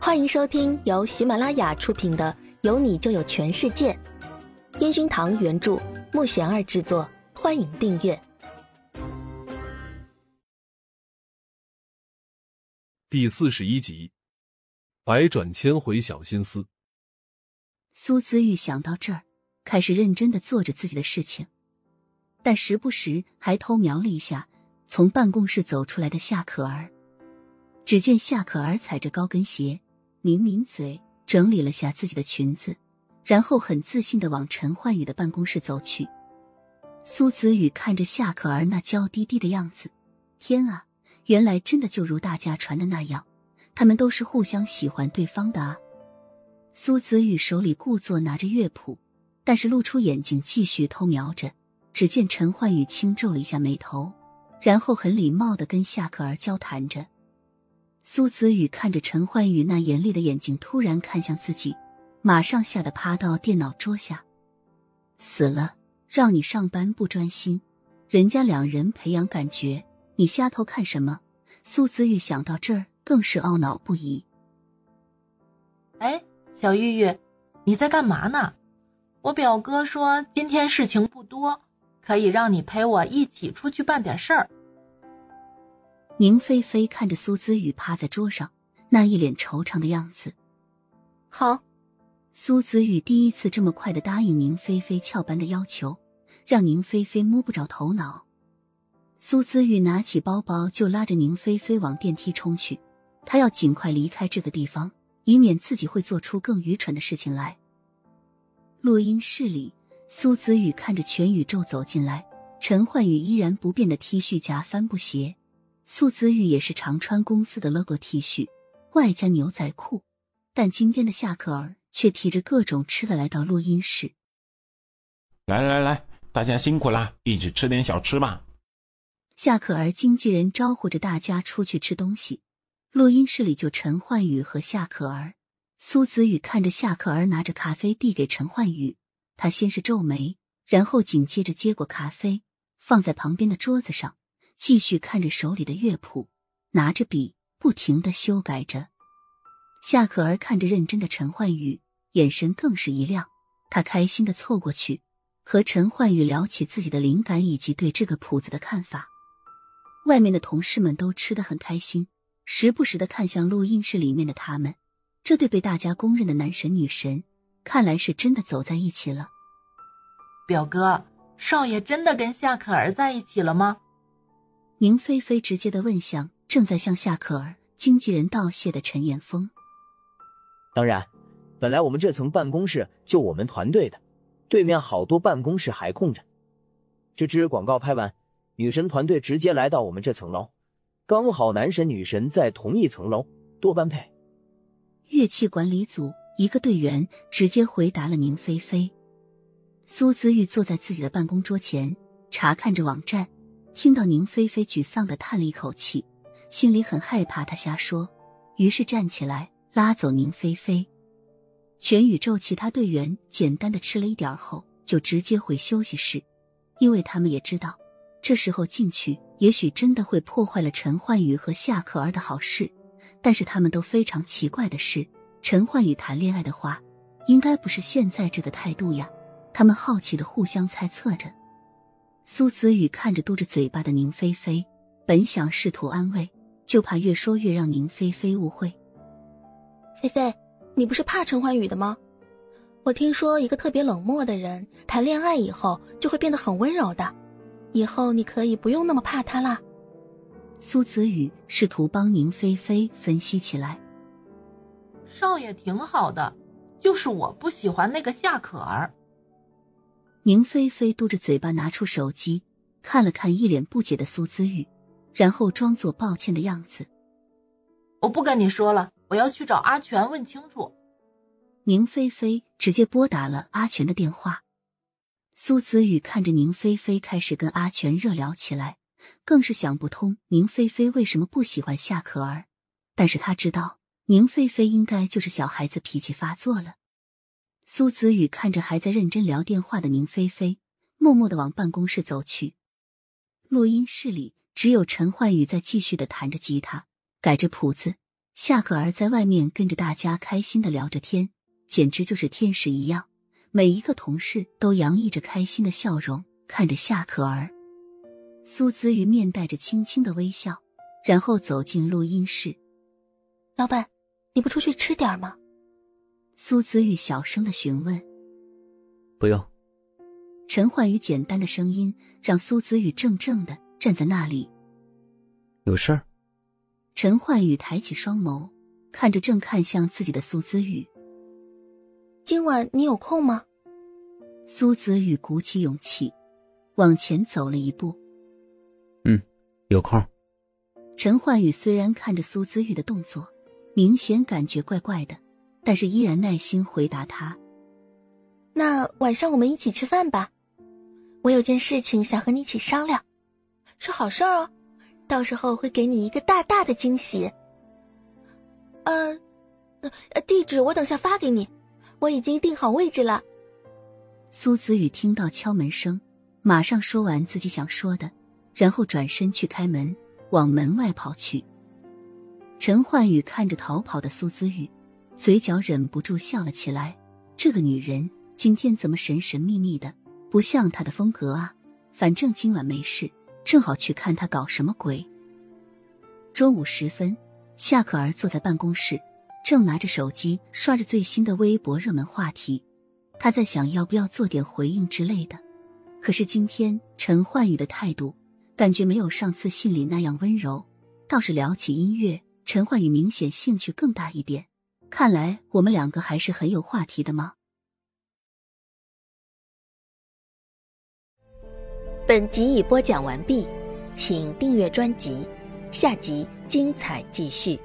欢迎收听由喜马拉雅出品的《有你就有全世界》，烟熏堂原著，木贤儿制作。欢迎订阅第四十一集，百转千回小心思。苏子玉想到这儿，开始认真的做着自己的事情，但时不时还偷瞄了一下从办公室走出来的夏可儿。只见夏可儿踩着高跟鞋，抿抿嘴，整理了下自己的裙子，然后很自信的往陈焕宇的办公室走去。苏子宇看着夏可儿那娇滴滴的样子，天啊，原来真的就如大家传的那样，他们都是互相喜欢对方的啊！苏子宇手里故作拿着乐谱，但是露出眼睛继续偷瞄着。只见陈焕宇轻皱了一下眉头，然后很礼貌的跟夏可儿交谈着。苏子宇看着陈焕宇那严厉的眼睛，突然看向自己，马上吓得趴到电脑桌下。死了，让你上班不专心，人家两人培养感觉，你瞎偷看什么？苏子玉想到这儿，更是懊恼不已。哎，小玉玉，你在干嘛呢？我表哥说今天事情不多，可以让你陪我一起出去办点事儿。宁菲菲看着苏子宇趴在桌上，那一脸惆怅的样子。好，苏子宇第一次这么快的答应宁菲菲翘班的要求，让宁菲菲摸不着头脑。苏子宇拿起包包就拉着宁菲菲往电梯冲去，他要尽快离开这个地方，以免自己会做出更愚蠢的事情来。录音室里，苏子宇看着全宇宙走进来，陈焕宇依然不变的 T 恤加帆布鞋。苏子玉也是常穿公司的 logo T 恤，外加牛仔裤，但今天的夏可儿却提着各种吃的来到录音室。来来来，大家辛苦啦，一起吃点小吃吧。夏可儿经纪人招呼着大家出去吃东西，录音室里就陈焕宇和夏可儿。苏子宇看着夏可儿拿着咖啡递给陈焕宇，他先是皱眉，然后紧接着接过咖啡，放在旁边的桌子上。继续看着手里的乐谱，拿着笔不停的修改着。夏可儿看着认真的陈焕宇，眼神更是一亮。他开心的凑过去，和陈焕宇聊起自己的灵感以及对这个谱子的看法。外面的同事们都吃的很开心，时不时的看向录音室里面的他们。这对被大家公认的男神女神，看来是真的走在一起了。表哥，少爷真的跟夏可儿在一起了吗？宁菲菲直接的问向正在向夏可儿经纪人道谢的陈岩峰。当然，本来我们这层办公室就我们团队的，对面好多办公室还空着。这支广告拍完，女神团队直接来到我们这层楼，刚好男神女神在同一层楼，多般配。乐器管理组一个队员直接回答了宁菲菲。苏子玉坐在自己的办公桌前，查看着网站。听到宁菲菲沮丧的叹了一口气，心里很害怕她瞎说，于是站起来拉走宁菲菲。全宇宙其他队员简单的吃了一点后，就直接回休息室，因为他们也知道，这时候进去也许真的会破坏了陈焕宇和夏可儿的好事。但是他们都非常奇怪的是，陈焕宇谈恋爱的话，应该不是现在这个态度呀。他们好奇的互相猜测着。苏子宇看着嘟着嘴巴的宁菲菲，本想试图安慰，就怕越说越让宁菲菲误会。菲菲，你不是怕陈欢宇的吗？我听说一个特别冷漠的人谈恋爱以后就会变得很温柔的，以后你可以不用那么怕他啦。苏子宇试图帮宁菲菲分析起来。少爷挺好的，就是我不喜欢那个夏可儿。宁菲菲嘟着嘴巴，拿出手机看了看一脸不解的苏姿玉，然后装作抱歉的样子：“我不跟你说了，我要去找阿全问清楚。”宁菲菲直接拨打了阿全的电话。苏子宇看着宁菲菲开始跟阿全热聊起来，更是想不通宁菲菲为什么不喜欢夏可儿，但是他知道宁菲菲应该就是小孩子脾气发作了。苏子宇看着还在认真聊电话的宁菲菲，默默的往办公室走去。录音室里只有陈焕宇在继续的弹着吉他，改着谱子。夏可儿在外面跟着大家开心的聊着天，简直就是天使一样。每一个同事都洋溢着开心的笑容看着夏可儿。苏子玉面带着轻轻的微笑，然后走进录音室。老板，你不出去吃点吗？苏子玉小声的询问。不用。陈焕宇简单的声音让苏子玉怔怔的站在那里。有事儿。陈焕宇抬起双眸，看着正看向自己的苏子玉。今晚你有空吗？苏子玉鼓起勇气，往前走了一步。嗯，有空。陈焕宇虽然看着苏子玉的动作，明显感觉怪怪的，但是依然耐心回答他：“那晚上我们一起吃饭吧，我有件事情想和你一起商量，是好事哦，到时候会给你一个大大的惊喜。呃，呃，地址我等下发给你。”我已经定好位置了。苏子宇听到敲门声，马上说完自己想说的，然后转身去开门，往门外跑去。陈焕宇看着逃跑的苏子玉，嘴角忍不住笑了起来。这个女人今天怎么神神秘秘的，不像她的风格啊！反正今晚没事，正好去看她搞什么鬼。中午时分，夏可儿坐在办公室。正拿着手机刷着最新的微博热门话题，她在想要不要做点回应之类的。可是今天陈焕宇的态度感觉没有上次信里那样温柔，倒是聊起音乐，陈焕宇明显兴趣更大一点。看来我们两个还是很有话题的吗？本集已播讲完毕，请订阅专辑，下集精彩继续。